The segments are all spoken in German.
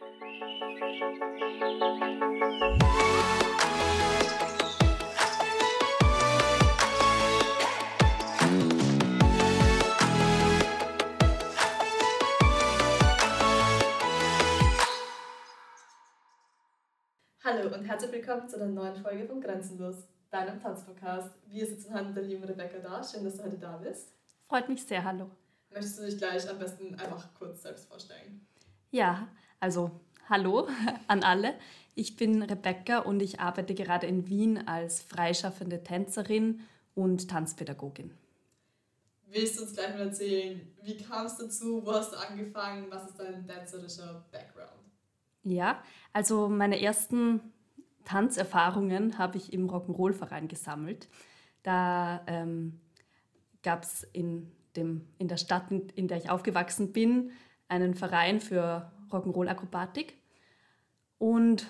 Hallo und herzlich willkommen zu einer neuen Folge von Grenzenlos, deinem Tanzpodcast. Wir sitzen heute mit der lieben Rebecca da. Schön, dass du heute da bist. Freut mich sehr, hallo. Möchtest du dich gleich am besten einfach kurz selbst vorstellen? Ja, also hallo an alle. Ich bin Rebecca und ich arbeite gerade in Wien als freischaffende Tänzerin und Tanzpädagogin. Willst du uns gleich mal erzählen, wie kam es dazu, wo hast du angefangen, was ist dein tänzerischer Background? Ja, also meine ersten Tanzerfahrungen habe ich im Rock'n'Roll-Verein gesammelt. Da ähm, gab es in, in der Stadt, in der ich aufgewachsen bin, einen Verein für Rock'n'Roll-Akrobatik. Und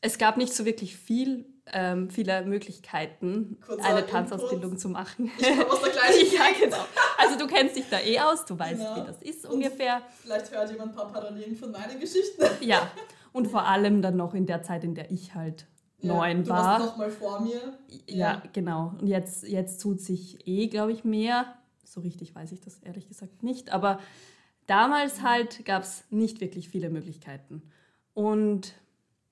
es gab nicht so wirklich viel, ähm, viele Möglichkeiten, Kurzer eine Tanzausbildung zu machen. Ich komme aus der gleichen Ja, genau. Also du kennst dich da eh aus, du weißt, ja. wie das ist und ungefähr. Vielleicht hört jemand ein paar Parallelen von meinen Geschichten. Ja, und vor allem dann noch in der Zeit, in der ich halt ja, neun du war. Du noch mal vor mir. Ja, ja, genau. Und jetzt, jetzt tut sich eh, glaube ich, mehr. So richtig weiß ich das ehrlich gesagt nicht. Aber damals halt gab es nicht wirklich viele Möglichkeiten. Und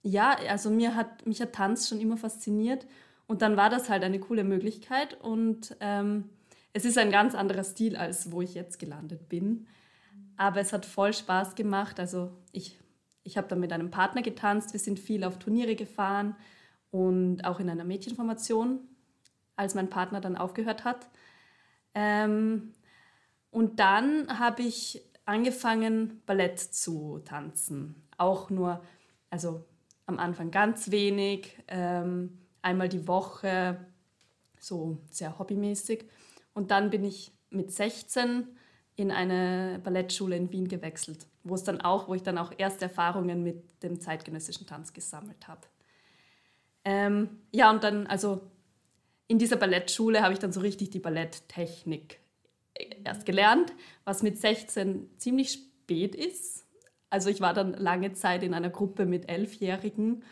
ja, also mir hat, mich hat Tanz schon immer fasziniert. Und dann war das halt eine coole Möglichkeit. Und ähm, es ist ein ganz anderer Stil, als wo ich jetzt gelandet bin. Aber es hat voll Spaß gemacht. Also ich, ich habe dann mit einem Partner getanzt. Wir sind viel auf Turniere gefahren und auch in einer Mädchenformation, als mein Partner dann aufgehört hat. Ähm, und dann habe ich angefangen, Ballett zu tanzen. Auch nur, also am Anfang ganz wenig, ähm, einmal die Woche, so sehr hobbymäßig. Und dann bin ich mit 16 in eine Ballettschule in Wien gewechselt, wo es dann auch, wo ich dann auch erste Erfahrungen mit dem zeitgenössischen Tanz gesammelt habe. Ähm, ja, und dann, also in dieser Ballettschule habe ich dann so richtig die Balletttechnik erst gelernt, was mit 16 ziemlich spät ist. Also ich war dann lange Zeit in einer Gruppe mit Elfjährigen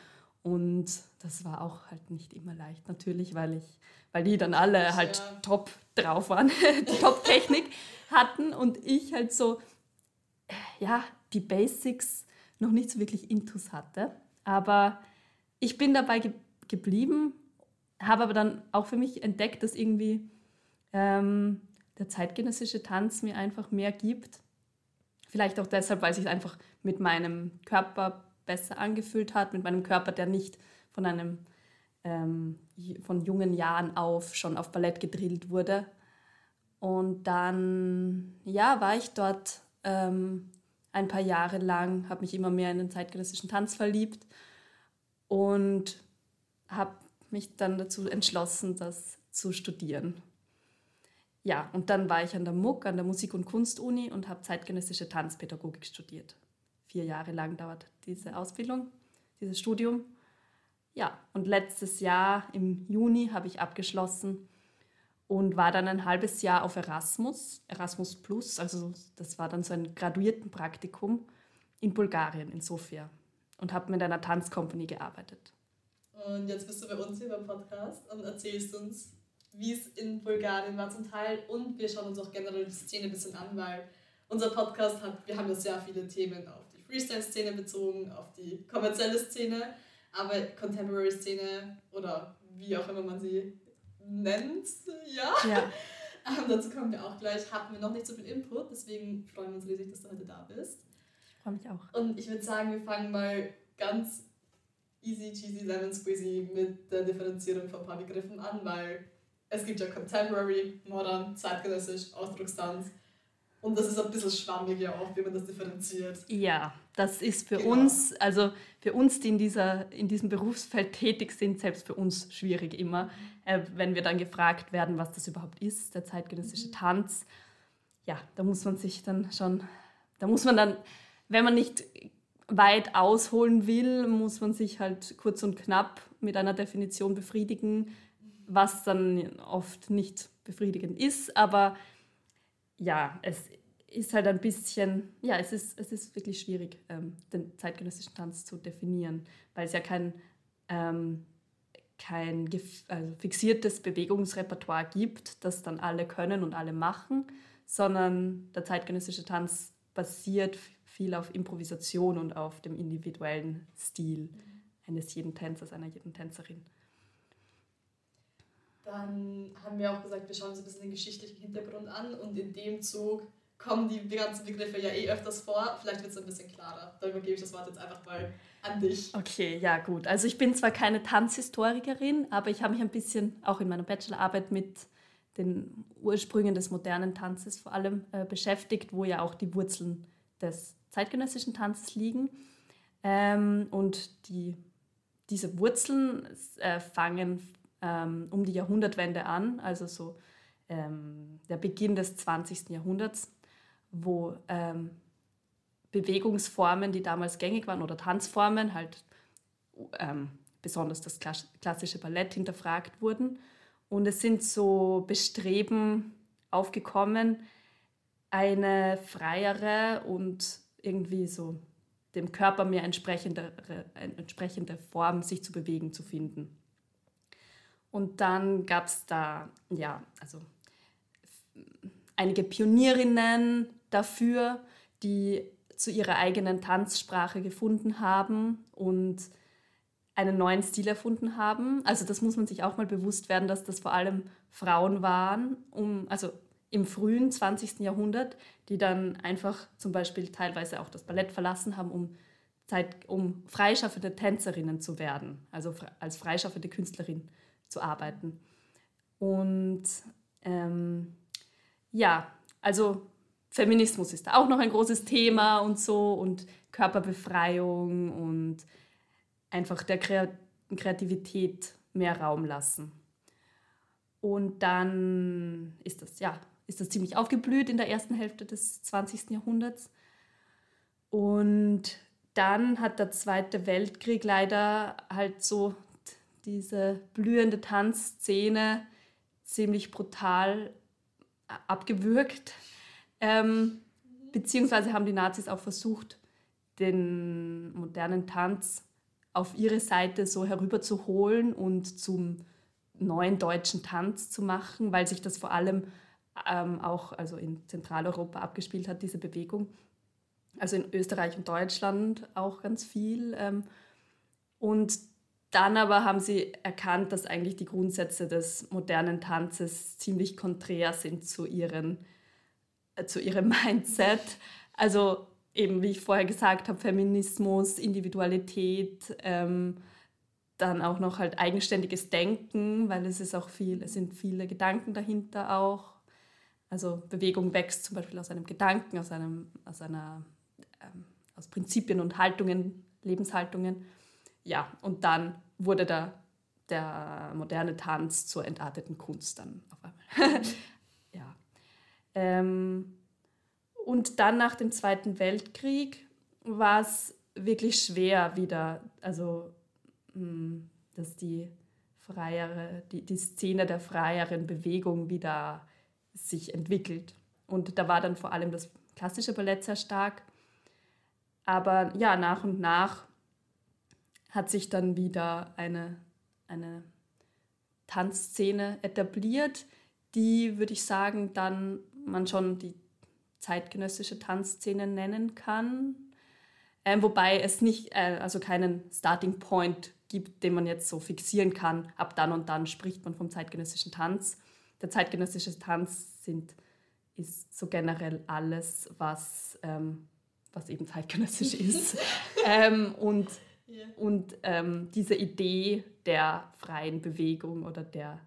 und das war auch halt nicht immer leicht natürlich, weil ich, weil die dann alle halt ja. top drauf waren, top Technik hatten und ich halt so, ja, die Basics noch nicht so wirklich intus hatte. Aber ich bin dabei ge geblieben, habe aber dann auch für mich entdeckt, dass irgendwie ähm, der zeitgenössische Tanz mir einfach mehr gibt. Vielleicht auch deshalb, weil es sich einfach mit meinem Körper besser angefühlt hat, mit meinem Körper, der nicht von einem ähm, von jungen Jahren auf schon auf Ballett gedrillt wurde. Und dann, ja, war ich dort ähm, ein paar Jahre lang, habe mich immer mehr in den zeitgenössischen Tanz verliebt und habe mich dann dazu entschlossen, das zu studieren. Ja, und dann war ich an der MUK, an der Musik- und Kunstuni und habe zeitgenössische Tanzpädagogik studiert. Vier Jahre lang dauert diese Ausbildung, dieses Studium. Ja, und letztes Jahr im Juni habe ich abgeschlossen und war dann ein halbes Jahr auf Erasmus, Erasmus Plus, also das war dann so ein Graduiertenpraktikum in Bulgarien, in Sofia und habe mit einer Tanzcompany gearbeitet. Und jetzt bist du bei uns hier beim Podcast und erzählst uns, wie es in Bulgarien war zum Teil und wir schauen uns auch generell die Szene ein bisschen an, weil unser Podcast hat, wir haben ja sehr viele Themen auf die Freestyle-Szene bezogen, auf die kommerzielle Szene, aber Contemporary-Szene oder wie auch immer man sie nennt, ja. ja. Ähm, dazu kommen wir auch gleich. Hatten wir noch nicht so viel Input, deswegen freuen wir uns riesig, dass du heute da bist. Ich freue mich auch. Und ich würde sagen, wir fangen mal ganz easy cheesy lemon squeezy mit der Differenzierung von ein paar Begriffen an, weil es gibt ja Contemporary, Modern, Zeitgenössisch, Ausdruckstanz. Und das ist ein bisschen schwammig ja auch, wie man das differenziert. Ja, das ist für genau. uns, also für uns, die in, dieser, in diesem Berufsfeld tätig sind, selbst für uns schwierig immer, äh, wenn wir dann gefragt werden, was das überhaupt ist, der zeitgenössische mhm. Tanz. Ja, da muss man sich dann schon, da muss man dann, wenn man nicht weit ausholen will, muss man sich halt kurz und knapp mit einer Definition befriedigen, was dann oft nicht befriedigend ist. Aber ja, es ist halt ein bisschen, ja, es ist, es ist wirklich schwierig, ähm, den zeitgenössischen Tanz zu definieren, weil es ja kein, ähm, kein also fixiertes Bewegungsrepertoire gibt, das dann alle können und alle machen, sondern der zeitgenössische Tanz basiert viel auf Improvisation und auf dem individuellen Stil eines jeden Tänzers, einer jeden Tänzerin. Dann haben wir auch gesagt, wir schauen uns ein bisschen den geschichtlichen Hintergrund an und in dem Zug kommen die ganzen Begriffe ja eh öfters vor. Vielleicht wird es ein bisschen klarer. Da übergebe ich das Wort jetzt einfach mal an dich. Okay, ja gut. Also ich bin zwar keine Tanzhistorikerin, aber ich habe mich ein bisschen auch in meiner Bachelorarbeit mit den Ursprüngen des modernen Tanzes vor allem äh, beschäftigt, wo ja auch die Wurzeln des zeitgenössischen Tanzes liegen. Ähm, und die, diese Wurzeln äh, fangen ähm, um die Jahrhundertwende an, also so ähm, der Beginn des 20. Jahrhunderts, wo ähm, Bewegungsformen, die damals gängig waren, oder Tanzformen, halt ähm, besonders das klassische Ballett hinterfragt wurden. Und es sind so Bestreben aufgekommen, eine freiere und irgendwie so dem Körper mehr entsprechende, entsprechende Form, sich zu bewegen, zu finden. Und dann gab es da, ja, also einige Pionierinnen dafür, die zu ihrer eigenen Tanzsprache gefunden haben und einen neuen Stil erfunden haben. Also das muss man sich auch mal bewusst werden, dass das vor allem Frauen waren, um, also im frühen 20. Jahrhundert, die dann einfach zum Beispiel teilweise auch das Ballett verlassen haben, um, Zeit, um freischaffende Tänzerinnen zu werden, also als freischaffende Künstlerin zu arbeiten. Und ähm, ja, also Feminismus ist da auch noch ein großes Thema und so und Körperbefreiung und einfach der Kreativität mehr Raum lassen. Und dann ist das, ja, ist das ziemlich aufgeblüht in der ersten Hälfte des 20. Jahrhunderts. Und dann hat der Zweite Weltkrieg leider halt so diese blühende Tanzszene ziemlich brutal abgewürgt. Ähm, beziehungsweise haben die Nazis auch versucht, den modernen Tanz auf ihre Seite so herüberzuholen und zum neuen deutschen Tanz zu machen, weil sich das vor allem ähm, auch also in Zentraleuropa abgespielt hat, diese Bewegung. Also in Österreich und Deutschland auch ganz viel. Ähm, und dann aber haben sie erkannt, dass eigentlich die Grundsätze des modernen Tanzes ziemlich konträr sind zu, ihren, äh, zu ihrem Mindset. Also eben, wie ich vorher gesagt habe, Feminismus, Individualität, ähm, dann auch noch halt eigenständiges Denken, weil es ist auch viel, es sind viele Gedanken dahinter auch. Also Bewegung wächst zum Beispiel aus einem Gedanken, aus einem, aus einer, ähm, aus Prinzipien und Haltungen, Lebenshaltungen. Ja, und dann wurde der, der moderne Tanz zur entarteten Kunst dann auf einmal. ja. Ähm, und dann nach dem Zweiten Weltkrieg war es wirklich schwer wieder, also hm, dass die freiere, die, die Szene der freieren Bewegung wieder sich entwickelt. Und da war dann vor allem das klassische Ballett sehr stark. Aber ja, nach und nach hat sich dann wieder eine, eine Tanzszene etabliert, die, würde ich sagen, dann man schon die zeitgenössische Tanzszene nennen kann. Ähm, wobei es nicht, äh, also keinen Starting Point gibt, den man jetzt so fixieren kann. Ab dann und dann spricht man vom zeitgenössischen Tanz. Der zeitgenössische Tanz sind, ist so generell alles, was, ähm, was eben zeitgenössisch ist. ähm, und yeah. und ähm, diese Idee der freien Bewegung oder der,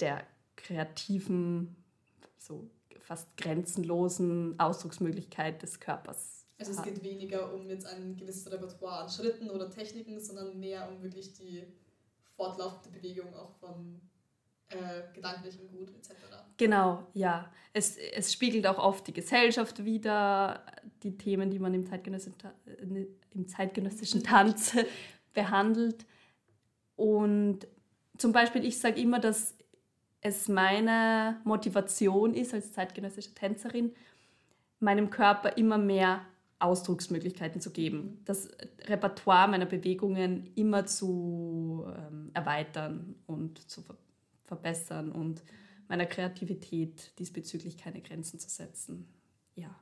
der kreativen, so fast grenzenlosen Ausdrucksmöglichkeit des Körpers. Also es geht weniger um jetzt ein gewisses Repertoire an Schritten oder Techniken, sondern mehr um wirklich die fortlaufende Bewegung auch von äh, gedanklichem Gut etc. Genau, ja. Es, es spiegelt auch oft die Gesellschaft wider, die Themen, die man im zeitgenössischen, äh, im zeitgenössischen Tanz behandelt. Und zum Beispiel, ich sage immer, dass es meine Motivation ist als zeitgenössische Tänzerin, meinem Körper immer mehr Ausdrucksmöglichkeiten zu geben, das Repertoire meiner Bewegungen immer zu ähm, erweitern und zu ver verbessern und meiner Kreativität diesbezüglich keine Grenzen zu setzen. Ja.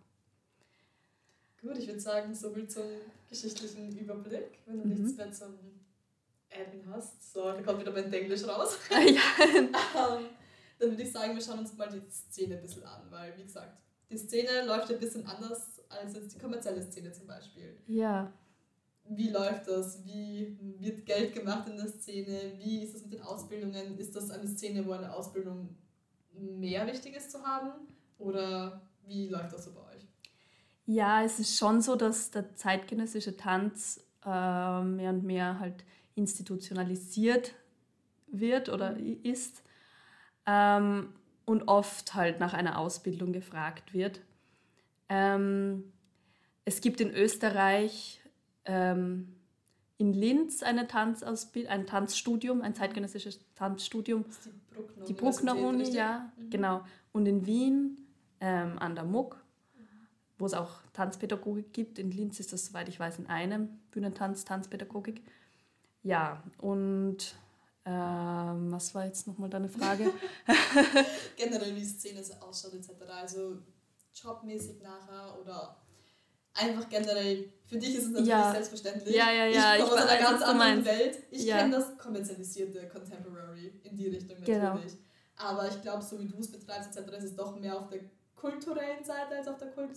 Gut, ich würde sagen, so viel zum geschichtlichen Überblick. Wenn du mhm. nichts mehr zum Admin hast, so, da kommt wieder mein Englisch raus. ja. ähm, dann würde ich sagen, wir schauen uns mal die Szene ein bisschen an, weil, wie gesagt, die Szene läuft ein bisschen anders als jetzt die kommerzielle Szene zum Beispiel. Ja. Wie läuft das? Wie wird Geld gemacht in der Szene? Wie ist das mit den Ausbildungen? Ist das eine Szene, wo eine Ausbildung mehr wichtig ist zu haben? Oder wie läuft das so bei euch? Ja, es ist schon so, dass der zeitgenössische Tanz äh, mehr und mehr halt institutionalisiert wird oder mhm. ist ähm, und oft halt nach einer Ausbildung gefragt wird. Ähm, es gibt in Österreich ähm, in Linz eine Tanzausbildung, ein Tanzstudium, ein zeitgenössisches Tanzstudium. Das ist die Bruckner, die Bruckner Uni, ja, mhm. genau. Und in Wien ähm, an der MUG, wo es auch Tanzpädagogik gibt. In Linz ist das, soweit ich weiß, in einem Bühnentanz, Tanzpädagogik. Ja, und ähm, was war jetzt nochmal deine Frage? Generell, wie die Szene so ausschaut, etc. Also jobmäßig nachher oder einfach generell, für dich ist es natürlich ja. selbstverständlich. Ja, ja, ja. Ich komme aus einer ganz anderen Welt. Ich ja. kenne das kommerzialisierte Contemporary in die Richtung natürlich. Genau. Aber ich glaube, so wie du es betreibst, etc., ist es doch mehr auf der kulturellen Seite als auf der Kult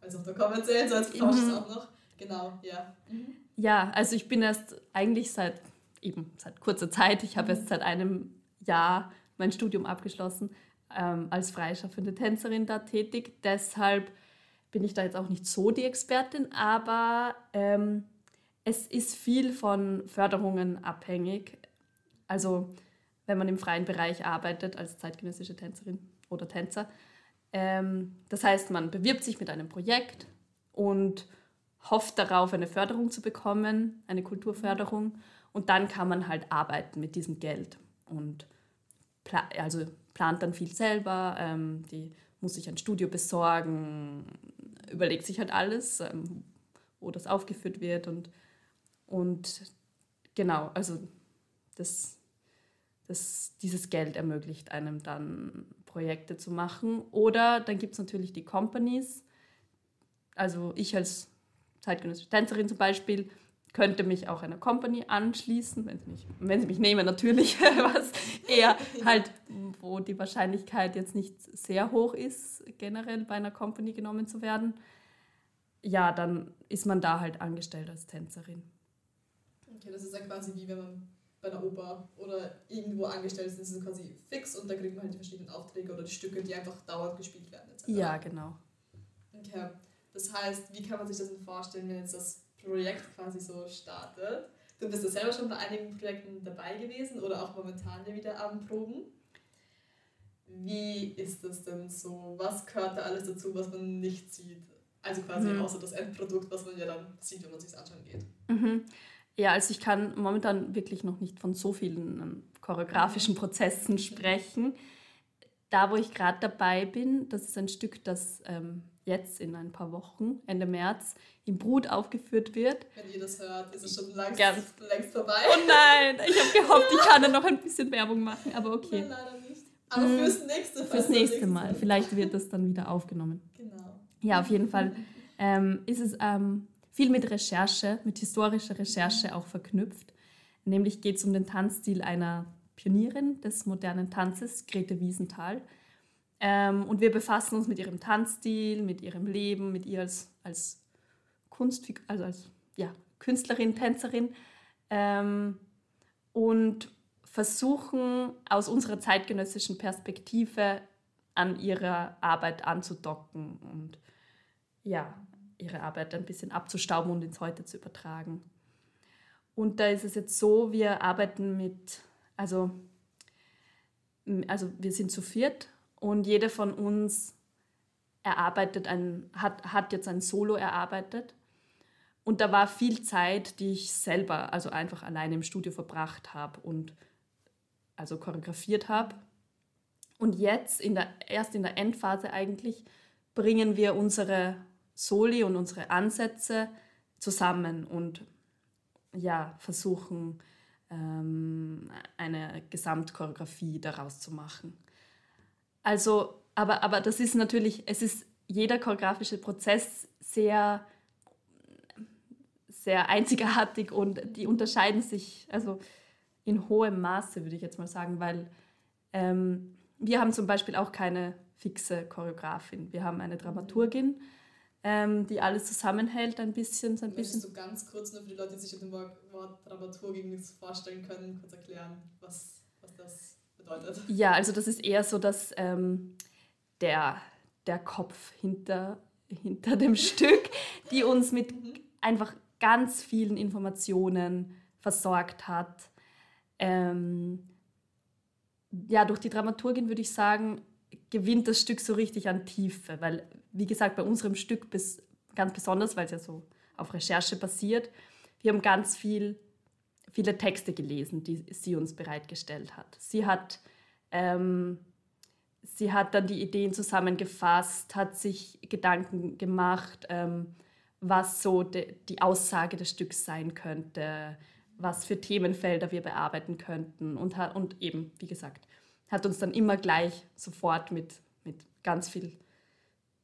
als auf der kommerziellen Seite. Mhm. auch noch. Genau, ja. Mhm. Ja, also ich bin erst eigentlich seit eben seit kurzer Zeit, ich habe mhm. erst seit einem Jahr mein Studium abgeschlossen, ähm, als freischaffende Tänzerin da tätig. Deshalb bin ich da jetzt auch nicht so die Expertin, aber ähm, es ist viel von Förderungen abhängig. Also wenn man im freien Bereich arbeitet als zeitgenössische Tänzerin oder Tänzer. Ähm, das heißt, man bewirbt sich mit einem Projekt und hofft darauf, eine Förderung zu bekommen, eine Kulturförderung. Und dann kann man halt arbeiten mit diesem Geld und pla also plant dann viel selber, ähm, die muss sich ein Studio besorgen, überlegt sich halt alles, ähm, wo das aufgeführt wird und, und genau, also das, das, dieses Geld ermöglicht einem dann Projekte zu machen. Oder dann gibt es natürlich die Companies. Also ich als zeitgenössische Tänzerin zum Beispiel könnte mich auch einer Company anschließen, wenn sie mich, wenn sie mich nehmen natürlich, was eher halt, wo die Wahrscheinlichkeit jetzt nicht sehr hoch ist, generell bei einer Company genommen zu werden. Ja, dann ist man da halt angestellt als Tänzerin. Okay, das ist ja quasi wie wenn man bei einer Oper oder irgendwo angestellt ist, das ist quasi fix und da kriegt man halt die verschiedenen Aufträge oder die Stücke, die einfach dauernd gespielt werden. Etc. Ja, genau. Okay, das heißt, wie kann man sich das denn vorstellen, wenn jetzt das Projekt quasi so startet. Du bist ja selber schon bei einigen Projekten dabei gewesen oder auch momentan ja wieder am Proben. Wie ist das denn so? Was gehört da alles dazu, was man nicht sieht? Also quasi mhm. außer das Endprodukt, was man ja dann sieht, wenn man sich anschauen geht. Mhm. Ja, also ich kann momentan wirklich noch nicht von so vielen ähm, choreografischen Prozessen sprechen. Da, wo ich gerade dabei bin, das ist ein Stück, das ähm, jetzt in ein paar Wochen, Ende März, im Brut aufgeführt wird. Wenn ihr das hört, ist es schon längst, Ganz längst vorbei. Oh nein, ich habe gehofft, ich kann da noch ein bisschen Werbung machen, aber okay. Nein, leider nicht. Aber hm, fürs nächste, fürs nächste Mal. Mal. Vielleicht wird das dann wieder aufgenommen. Genau. Ja, auf jeden Fall ähm, ist es ähm, viel mit Recherche, mit historischer Recherche auch verknüpft. Nämlich geht es um den Tanzstil einer Pionierin des modernen Tanzes, Grete Wiesenthal. Ähm, und wir befassen uns mit ihrem Tanzstil, mit ihrem Leben, mit ihr als, als Kunst, also als ja, Künstlerin, Tänzerin ähm, und versuchen aus unserer zeitgenössischen Perspektive an ihrer Arbeit anzudocken und ja, ihre Arbeit ein bisschen abzustauben und ins Heute zu übertragen. Und da ist es jetzt so, wir arbeiten mit, also, also wir sind zu viert und jeder von uns erarbeitet ein, hat, hat jetzt ein Solo erarbeitet. Und da war viel Zeit, die ich selber, also einfach alleine im Studio verbracht habe und also choreografiert habe. Und jetzt, in der, erst in der Endphase eigentlich, bringen wir unsere Soli und unsere Ansätze zusammen und ja, versuchen ähm, eine Gesamtchoreografie daraus zu machen. Also, aber, aber das ist natürlich, es ist jeder choreografische Prozess sehr, sehr einzigartig und die unterscheiden sich also in hohem Maße, würde ich jetzt mal sagen, weil ähm, wir haben zum Beispiel auch keine fixe Choreografin. Wir haben eine Dramaturgin, ähm, die alles zusammenhält, ein bisschen. So ein bisschen. du ganz kurz nur für die Leute, die sich mit dem Wort Dramaturgin nichts vorstellen können, kurz erklären, was, was das bedeutet? Ja, also das ist eher so, dass ähm, der, der Kopf hinter, hinter dem Stück, die uns mit einfach ganz vielen Informationen versorgt hat. Ähm, ja, durch die Dramaturgin würde ich sagen, gewinnt das Stück so richtig an Tiefe, weil, wie gesagt, bei unserem Stück bis, ganz besonders, weil es ja so auf Recherche basiert, wir haben ganz viel, viele Texte gelesen, die sie uns bereitgestellt hat. Sie hat, ähm, sie hat dann die Ideen zusammengefasst, hat sich Gedanken gemacht, ähm, was so de, die Aussage des Stücks sein könnte, was für Themenfelder wir bearbeiten könnten und, und eben, wie gesagt, hat uns dann immer gleich sofort mit, mit ganz viel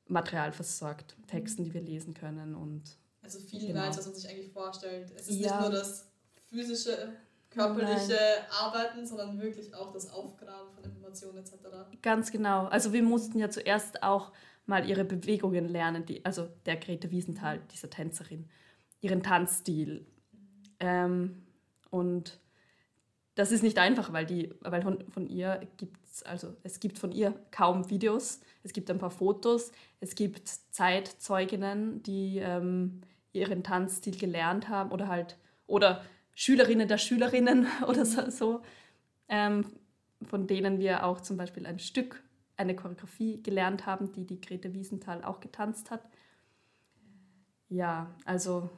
Material versorgt, Texten, die wir lesen können und also viel genau. mehr, als was man sich eigentlich vorstellt. Es ist ja. nicht nur das physische, körperliche Nein. Arbeiten, sondern wirklich auch das Aufgraben von Informationen etc. Ganz genau. Also wir mussten ja zuerst auch mal ihre Bewegungen lernen, die, also der Grete Wiesenthal, dieser Tänzerin, ihren Tanzstil. Ähm, und das ist nicht einfach, weil, die, weil von, ihr gibt es, also es gibt von ihr kaum Videos, es gibt ein paar Fotos, es gibt Zeitzeuginnen, die ähm, ihren Tanzstil gelernt haben oder halt, oder Schülerinnen der Schülerinnen oder so, so ähm, von denen wir auch zum Beispiel ein Stück, eine Choreografie gelernt haben, die die Grete Wiesenthal auch getanzt hat. Ja, also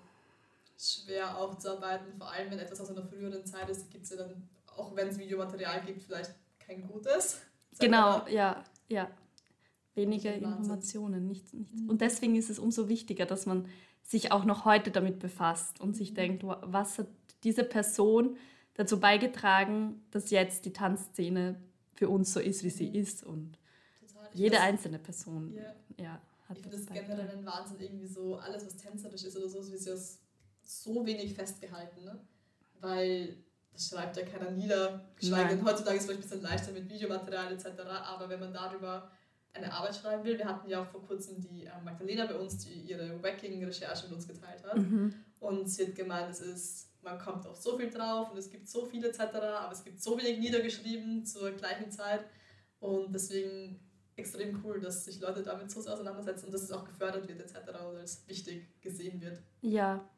schwer aufzuarbeiten, vor allem wenn etwas aus einer früheren Zeit ist, gibt es ja dann, auch wenn es Videomaterial gibt, vielleicht kein gutes. Genau, ja, ja. Weniger Informationen, nichts, nichts. Mhm. Und deswegen ist es umso wichtiger, dass man sich auch noch heute damit befasst und sich mhm. denkt, was hat diese Person dazu beigetragen, dass jetzt die Tanzszene für uns so ist, wie sie mhm. ist. Und jede das, einzelne Person yeah. ja, hat Ich finde das generell ein Wahnsinn, irgendwie so alles, was tänzerisch ist oder so, sie aus so wenig festgehalten, ne? weil das schreibt ja keiner nieder. Geschweige denn heutzutage ist es vielleicht ein bisschen leichter mit Videomaterial etc. Aber wenn man darüber eine Arbeit schreiben will, wir hatten ja auch vor kurzem die äh, Magdalena bei uns, die ihre Wacking-Recherche mit uns geteilt hat. Mhm. Und sie hat gemeint, es ist, man kommt auf so viel drauf und es gibt so viel etc., aber es gibt so wenig niedergeschrieben zur gleichen Zeit. Und deswegen extrem cool, dass sich Leute damit so auseinandersetzen und dass es auch gefördert wird etc. oder als wichtig gesehen wird. Ja,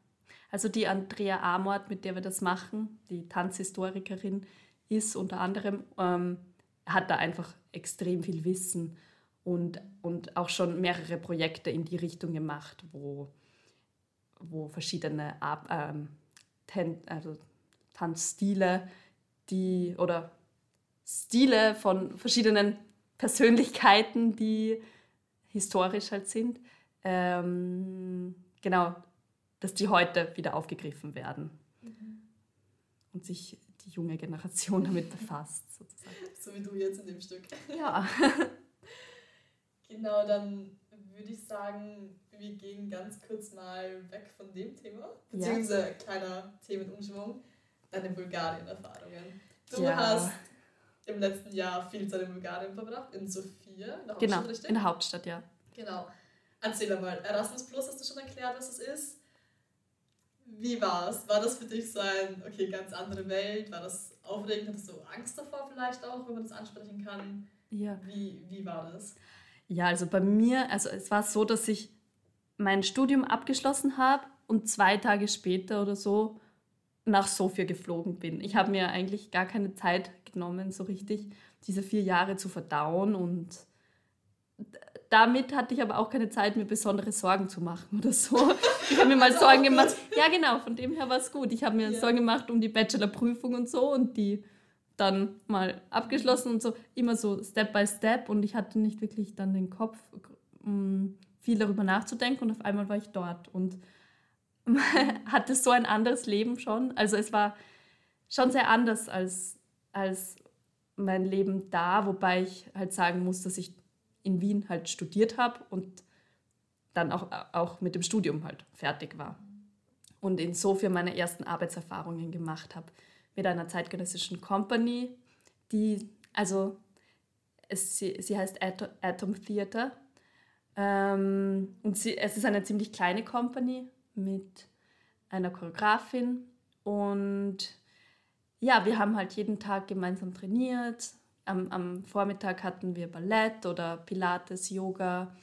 also die Andrea Amort, mit der wir das machen, die Tanzhistorikerin, ist unter anderem, ähm, hat da einfach extrem viel Wissen und, und auch schon mehrere Projekte in die Richtung gemacht, wo, wo verschiedene ähm, Ten, also Tanzstile, die oder Stile von verschiedenen Persönlichkeiten, die historisch halt sind, ähm, genau dass die heute wieder aufgegriffen werden mhm. und sich die junge Generation damit befasst. Sozusagen. So wie du jetzt in dem Stück. Ja. genau, dann würde ich sagen, wir gehen ganz kurz mal weg von dem Thema, beziehungsweise ja. kleiner Themenumschwung, deine Bulgarien-Erfahrungen. Du ja. hast im letzten Jahr viel Zeit in Bulgarien verbracht, in Sofia, in der Hauptstadt, genau, richtig? in der Hauptstadt, ja. Genau. Erzähl mal, Erasmus Plus hast du schon erklärt, was es ist. Wie war es? War das für dich so ein, okay, ganz andere Welt? War das aufregend? Hattest du Angst davor vielleicht auch, wenn man das ansprechen kann? Ja. Wie, wie war das? Ja, also bei mir, also es war so, dass ich mein Studium abgeschlossen habe und zwei Tage später oder so nach Sofia geflogen bin. Ich habe mir eigentlich gar keine Zeit genommen, so richtig diese vier Jahre zu verdauen und damit hatte ich aber auch keine Zeit, mir besondere Sorgen zu machen oder so. Ich habe mir mal Sorgen gemacht. Ja, genau, von dem her war es gut. Ich habe mir ja. Sorgen gemacht um die Bachelorprüfung und so und die dann mal abgeschlossen und so, immer so Step by Step und ich hatte nicht wirklich dann den Kopf um viel darüber nachzudenken und auf einmal war ich dort und hatte so ein anderes Leben schon. Also es war schon sehr anders als, als mein Leben da, wobei ich halt sagen muss, dass ich in Wien halt studiert habe und dann auch, auch mit dem Studium halt fertig war. Und insofern meine ersten Arbeitserfahrungen gemacht habe mit einer zeitgenössischen Company, die, also es, sie, heißt Atom Theater. Ähm, und sie, es ist eine ziemlich kleine Company mit einer Choreografin und ja, wir haben halt jeden Tag gemeinsam trainiert. Am, am Vormittag hatten wir Ballett oder Pilates, Yoga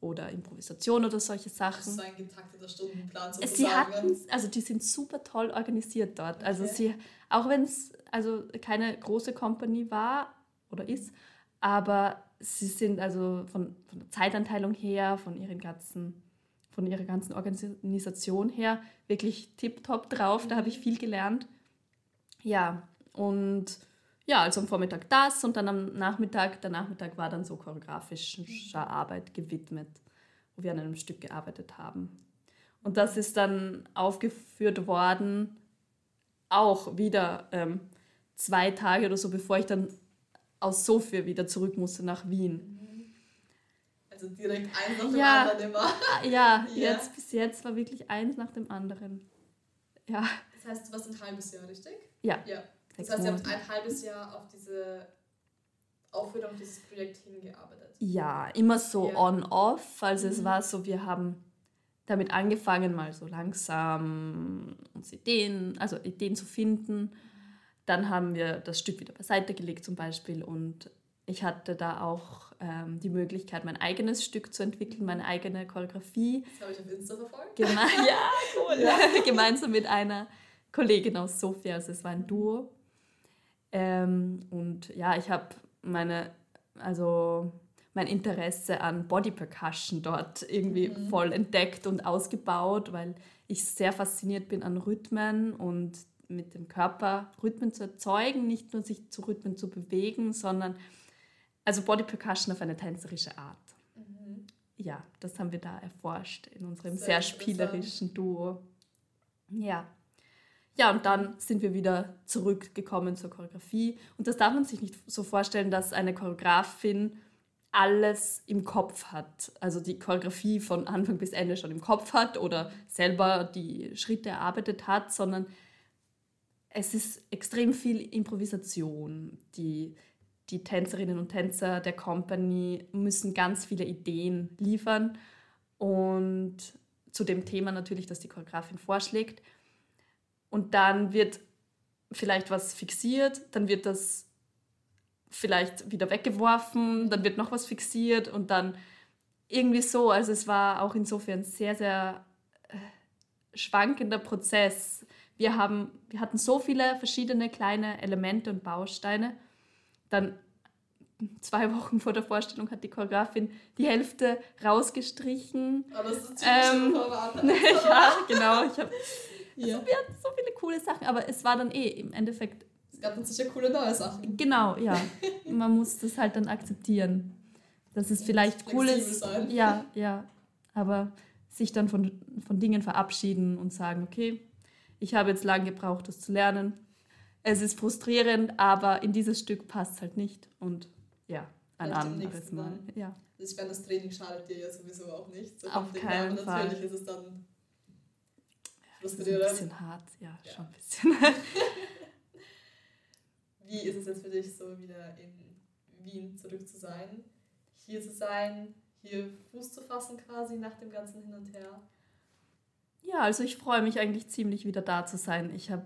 oder Improvisation oder solche Sachen. Das ist so ein getakteter Stundenplan sozusagen. Sie hatten, also die sind super toll organisiert dort. Okay. Also sie, auch wenn es also keine große Company war oder ist, aber sie sind also von, von der Zeitanteilung her, von ihren ganzen von ihrer ganzen Organisation her wirklich tiptop drauf. Da habe ich viel gelernt. Ja, und ja, also am Vormittag das und dann am Nachmittag, der Nachmittag war dann so choreografischer Arbeit gewidmet, wo wir an einem Stück gearbeitet haben. Und das ist dann aufgeführt worden, auch wieder ähm, zwei Tage oder so, bevor ich dann aus Sofia wieder zurück musste nach Wien. Also direkt eins nach dem ja, anderen immer. Ja, ja, jetzt bis jetzt war wirklich eins nach dem anderen. Ja. Das heißt, du warst ein halbes Jahr, richtig? Ja. ja. Das heißt, ihr habt ein halbes Jahr auf diese Aufführung, dieses Projekt hingearbeitet. Ja, immer so ja. on-off. Also mhm. es war so, wir haben damit angefangen, mal so langsam uns Ideen, also Ideen zu finden. Dann haben wir das Stück wieder beiseite gelegt zum Beispiel und ich hatte da auch ähm, die Möglichkeit, mein eigenes Stück zu entwickeln, meine eigene Choreografie. Das habe ich auf Insta verfolgt. Geme ja, cool. Ja. Gemeinsam mit einer Kollegin aus Sofia, also es war ein Duo. Ähm, und ja, ich habe meine, also mein Interesse an Body Percussion dort irgendwie mhm. voll entdeckt und ausgebaut, weil ich sehr fasziniert bin an Rhythmen und mit dem Körper Rhythmen zu erzeugen, nicht nur sich zu Rhythmen zu bewegen, sondern also Body Percussion auf eine tänzerische Art. Mhm. Ja, das haben wir da erforscht in unserem sehr, sehr spielerischen Duo. Ja. Ja, und dann sind wir wieder zurückgekommen zur Choreografie. Und das darf man sich nicht so vorstellen, dass eine Choreografin alles im Kopf hat. Also die Choreografie von Anfang bis Ende schon im Kopf hat oder selber die Schritte erarbeitet hat, sondern es ist extrem viel Improvisation, die die Tänzerinnen und Tänzer der Company müssen ganz viele Ideen liefern und zu dem Thema natürlich, das die Choreografin vorschlägt. Und dann wird vielleicht was fixiert, dann wird das vielleicht wieder weggeworfen, dann wird noch was fixiert und dann irgendwie so. Also es war auch insofern sehr, sehr äh, schwankender Prozess. Wir, haben, wir hatten so viele verschiedene kleine Elemente und Bausteine dann zwei Wochen vor der Vorstellung hat die Choreografin die Hälfte rausgestrichen. Aber das ist ähm, Ja, genau. Ich hab, ja. Also wir hatten so viele coole Sachen, aber es war dann eh im Endeffekt. Es gab dann sicher coole neue Sachen. Genau, ja. Man muss das halt dann akzeptieren. Dass es vielleicht cool ist. Ja, ja. Aber sich dann von, von Dingen verabschieden und sagen, okay, ich habe jetzt lange gebraucht, das zu lernen es ist frustrierend, aber in dieses Stück passt es halt nicht. Und ja, ein anderes Mal. Ja. Also ich meine, das Training schadet dir ja sowieso auch nicht. So Auf keinen Fall. Aber natürlich ist es dann frustrierend. Ein bisschen hart, ja, ja. schon ein bisschen. Wie ist es jetzt für dich, so wieder in Wien zurück zu sein? Hier zu sein, hier Fuß zu fassen quasi nach dem ganzen Hin und Her? Ja, also ich freue mich eigentlich ziemlich wieder da zu sein. Ich habe,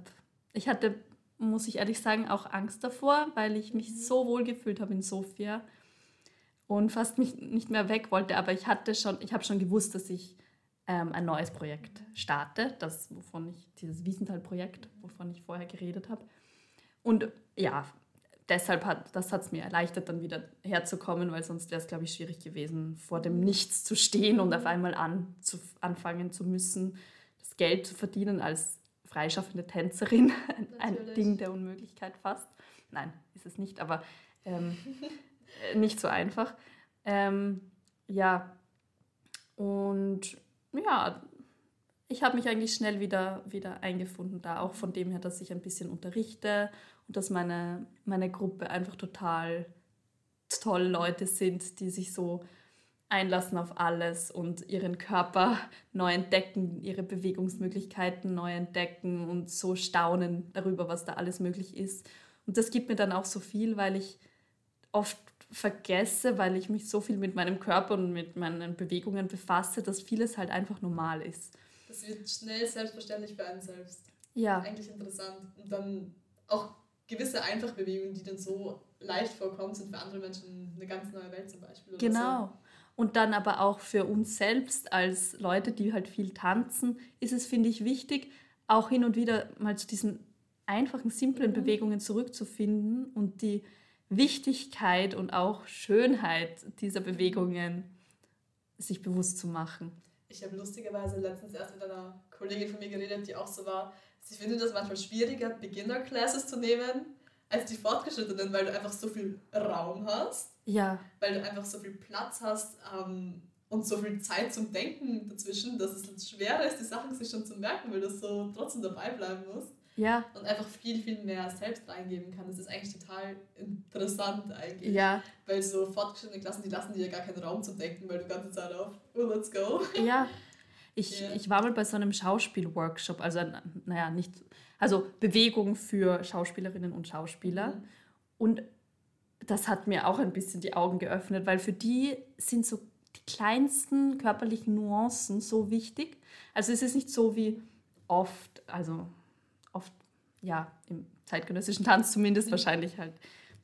ich hatte muss ich ehrlich sagen, auch Angst davor, weil ich mich so wohl gefühlt habe in Sofia und fast mich nicht mehr weg wollte. Aber ich hatte schon, ich habe schon gewusst, dass ich ähm, ein neues Projekt starte, das, wovon ich, dieses Wiesenthal-Projekt, wovon ich vorher geredet habe. Und ja, deshalb hat das hat es mir erleichtert, dann wieder herzukommen, weil sonst wäre es, glaube ich, schwierig gewesen, vor dem Nichts zu stehen und auf einmal an, zu, anfangen zu müssen, das Geld zu verdienen als freischaffende Tänzerin ein, ein Ding der Unmöglichkeit fast. Nein, ist es nicht, aber ähm, äh, nicht so einfach. Ähm, ja, Und ja, ich habe mich eigentlich schnell wieder, wieder eingefunden da, auch von dem her, dass ich ein bisschen unterrichte und dass meine, meine Gruppe einfach total tolle Leute sind, die sich so einlassen auf alles und ihren Körper neu entdecken, ihre Bewegungsmöglichkeiten neu entdecken und so staunen darüber, was da alles möglich ist. Und das gibt mir dann auch so viel, weil ich oft vergesse, weil ich mich so viel mit meinem Körper und mit meinen Bewegungen befasse, dass vieles halt einfach normal ist. Das wird schnell selbstverständlich für einen selbst. Ja. Eigentlich interessant. Und dann auch gewisse Einfachbewegungen, die dann so leicht vorkommen, sind für andere Menschen eine ganz neue Welt zum Beispiel. genau. So. Und dann aber auch für uns selbst als Leute, die halt viel tanzen, ist es, finde ich, wichtig, auch hin und wieder mal zu diesen einfachen, simplen mhm. Bewegungen zurückzufinden und die Wichtigkeit und auch Schönheit dieser Bewegungen sich bewusst zu machen. Ich habe lustigerweise letztens erst mit einer Kollegin von mir geredet, die auch so war, sie findet das manchmal schwieriger, Beginner-Classes zu nehmen, als die fortgeschrittenen, weil du einfach so viel Raum hast. Ja. Weil du einfach so viel Platz hast ähm, und so viel Zeit zum Denken dazwischen, dass es schwerer ist, die Sachen sich schon zu merken, weil du so trotzdem dabei bleiben musst. Ja. Und einfach viel, viel mehr selbst reingeben kann. Das ist eigentlich total interessant eigentlich. Ja. Weil so fortgeschrittene Klassen, die lassen dir ja gar keinen Raum zum Denken, weil du die ganze Zeit auf, oh, let's go. Ja. Ich, yeah. ich war mal bei so einem Schauspielworkshop, also naja, nicht, also Bewegung für Schauspielerinnen und Schauspieler. Mhm. Und das hat mir auch ein bisschen die Augen geöffnet, weil für die sind so die kleinsten körperlichen Nuancen so wichtig. Also es ist nicht so wie oft, also oft, ja, im zeitgenössischen Tanz zumindest, mhm. wahrscheinlich halt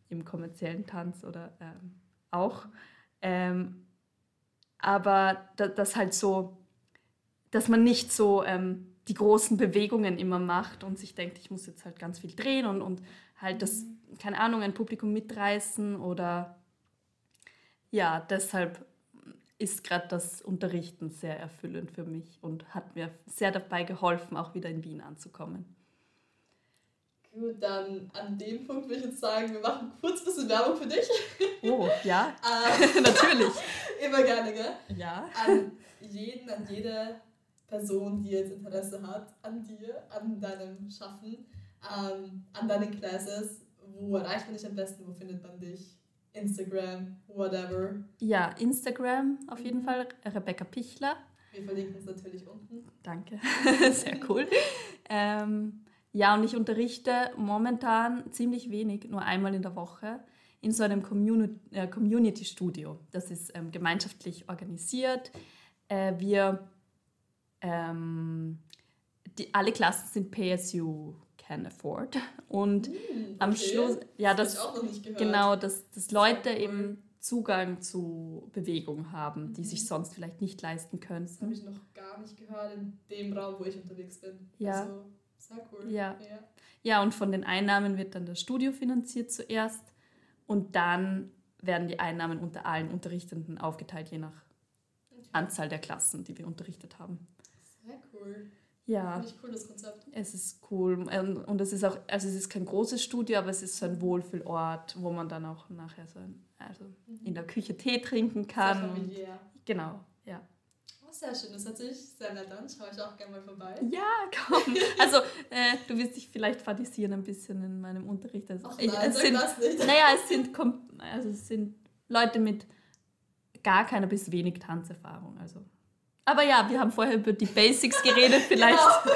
im kommerziellen Tanz oder ähm, auch. Ähm, aber das halt so, dass man nicht so ähm, die großen Bewegungen immer macht und sich denkt, ich muss jetzt halt ganz viel drehen und, und halt das, mhm. keine Ahnung, ein Publikum mitreißen oder ja, deshalb ist gerade das Unterrichten sehr erfüllend für mich und hat mir sehr dabei geholfen, auch wieder in Wien anzukommen. Gut, dann an dem Punkt würde ich jetzt sagen, wir machen kurz ein bisschen Werbung für dich. Oh, ja, ähm, natürlich. Immer gerne, gell? Ja. An jeden, an jede Person, die jetzt Interesse hat an dir, an deinem Schaffen, ähm, an deinen Classes. Wo erreicht man dich am besten? Wo findet man dich? Instagram, whatever. Ja, Instagram auf jeden mhm. Fall, Rebecca Pichler. Wir verlinken es natürlich unten. Danke, sehr cool. ähm, ja, und ich unterrichte momentan ziemlich wenig, nur einmal in der Woche, in so einem Communi äh, Community Studio. Das ist ähm, gemeinschaftlich organisiert. Äh, wir, ähm, die, alle Klassen sind Pay as you can afford. Und mm, okay. am Schluss, ja, das, das genau, dass, dass Leute eben Zugang zu Bewegung haben, die mhm. sich sonst vielleicht nicht leisten können. Das habe ich noch gar nicht gehört in dem Raum, wo ich unterwegs bin. Ja. Also, sehr cool. Ja. ja. Ja, und von den Einnahmen wird dann das Studio finanziert zuerst und dann werden die Einnahmen unter allen Unterrichtenden aufgeteilt, je nach. Anzahl der Klassen, die wir unterrichtet haben. Sehr cool. Ja. Finde ich cool, das Konzept. Es ist cool. Und es ist auch, also es ist kein großes Studio, aber es ist so ein Wohlfühlort, wo man dann auch nachher so ein, also mhm. in der Küche Tee trinken kann. Sehr familiär. Genau, ja. Oh, sehr schön, das hört sich sehr nett an. Schaue ich auch gerne mal vorbei. Ja, komm. Also, äh, du wirst dich vielleicht fadisieren ein bisschen in meinem Unterricht. Also, Ach nein, ich, es sind, das nicht. Naja, es sind, also es sind Leute mit gar keiner bis wenig Tanzerfahrung. Also. Aber ja, wir haben vorher über die Basics geredet. Vielleicht genau.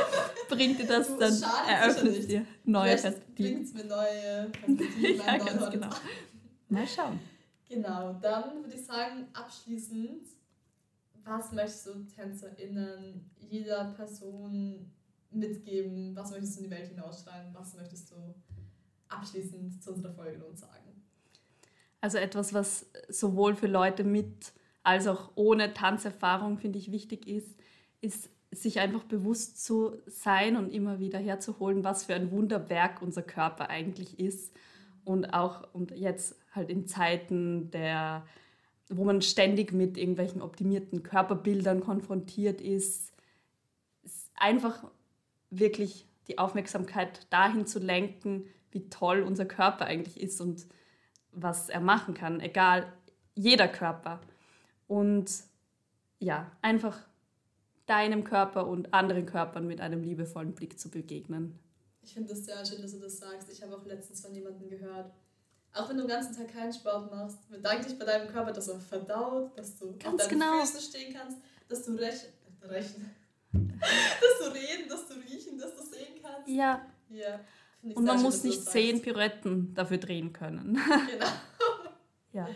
bringt dir das dann, Schade, eröffnet dir neue Perspektiven. Bringt mir neue Perspektiven. ja, ganz genau. Mal schauen. Genau, dann würde ich sagen, abschließend was möchtest du TänzerInnen, jeder Person mitgeben? Was möchtest du in die Welt hinausschreien? Was möchtest du abschließend zu unserer Folge nun sagen? Also etwas, was sowohl für Leute mit als auch ohne Tanzerfahrung, finde ich, wichtig ist, ist sich einfach bewusst zu sein und immer wieder herzuholen, was für ein Wunderwerk unser Körper eigentlich ist. Und auch und jetzt halt in Zeiten der wo man ständig mit irgendwelchen optimierten Körperbildern konfrontiert ist, ist einfach wirklich die Aufmerksamkeit dahin zu lenken, wie toll unser Körper eigentlich ist und was er machen kann, egal, jeder Körper. Und ja, einfach deinem Körper und anderen Körpern mit einem liebevollen Blick zu begegnen. Ich finde das sehr schön, dass du das sagst. Ich habe auch letztens von jemandem gehört, auch wenn du den ganzen Tag keinen Sport machst, bedanke dich bei deinem Körper, dass er verdaut, dass du Ganz auf deinen genau. Füßen stehen kannst, dass du rech rechnen, dass du reden, dass du riechen, dass du sehen kannst. Ja. ja und man schön, muss nicht zehn Pirouetten dafür drehen können. Genau. ja.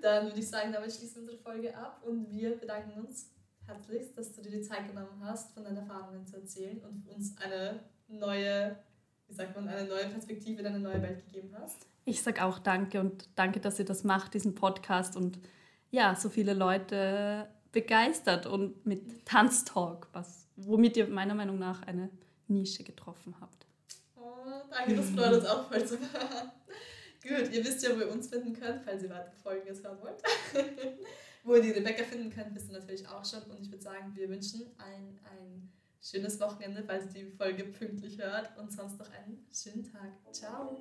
Dann würde ich sagen, damit schließen wir unsere Folge ab und wir bedanken uns herzlichst, dass du dir die Zeit genommen hast, von deinen Erfahrungen zu erzählen und uns eine neue, wie sagt man, eine neue Perspektive in eine neue Welt gegeben hast. Ich sage auch danke und danke, dass ihr das macht, diesen Podcast und ja, so viele Leute begeistert und mit Tanztalk, was, womit ihr meiner Meinung nach eine Nische getroffen habt. Oh, danke, das freut uns auch voll zu hören. Gut, ihr wisst ja, wo ihr uns finden könnt, falls ihr weitere Folgen jetzt hören wollt. wo ihr die Rebecca finden könnt, wisst ihr natürlich auch schon. Und ich würde sagen, wir wünschen ein, ein schönes Wochenende, falls ihr die Folge pünktlich hört. Und sonst noch einen schönen Tag. Ciao.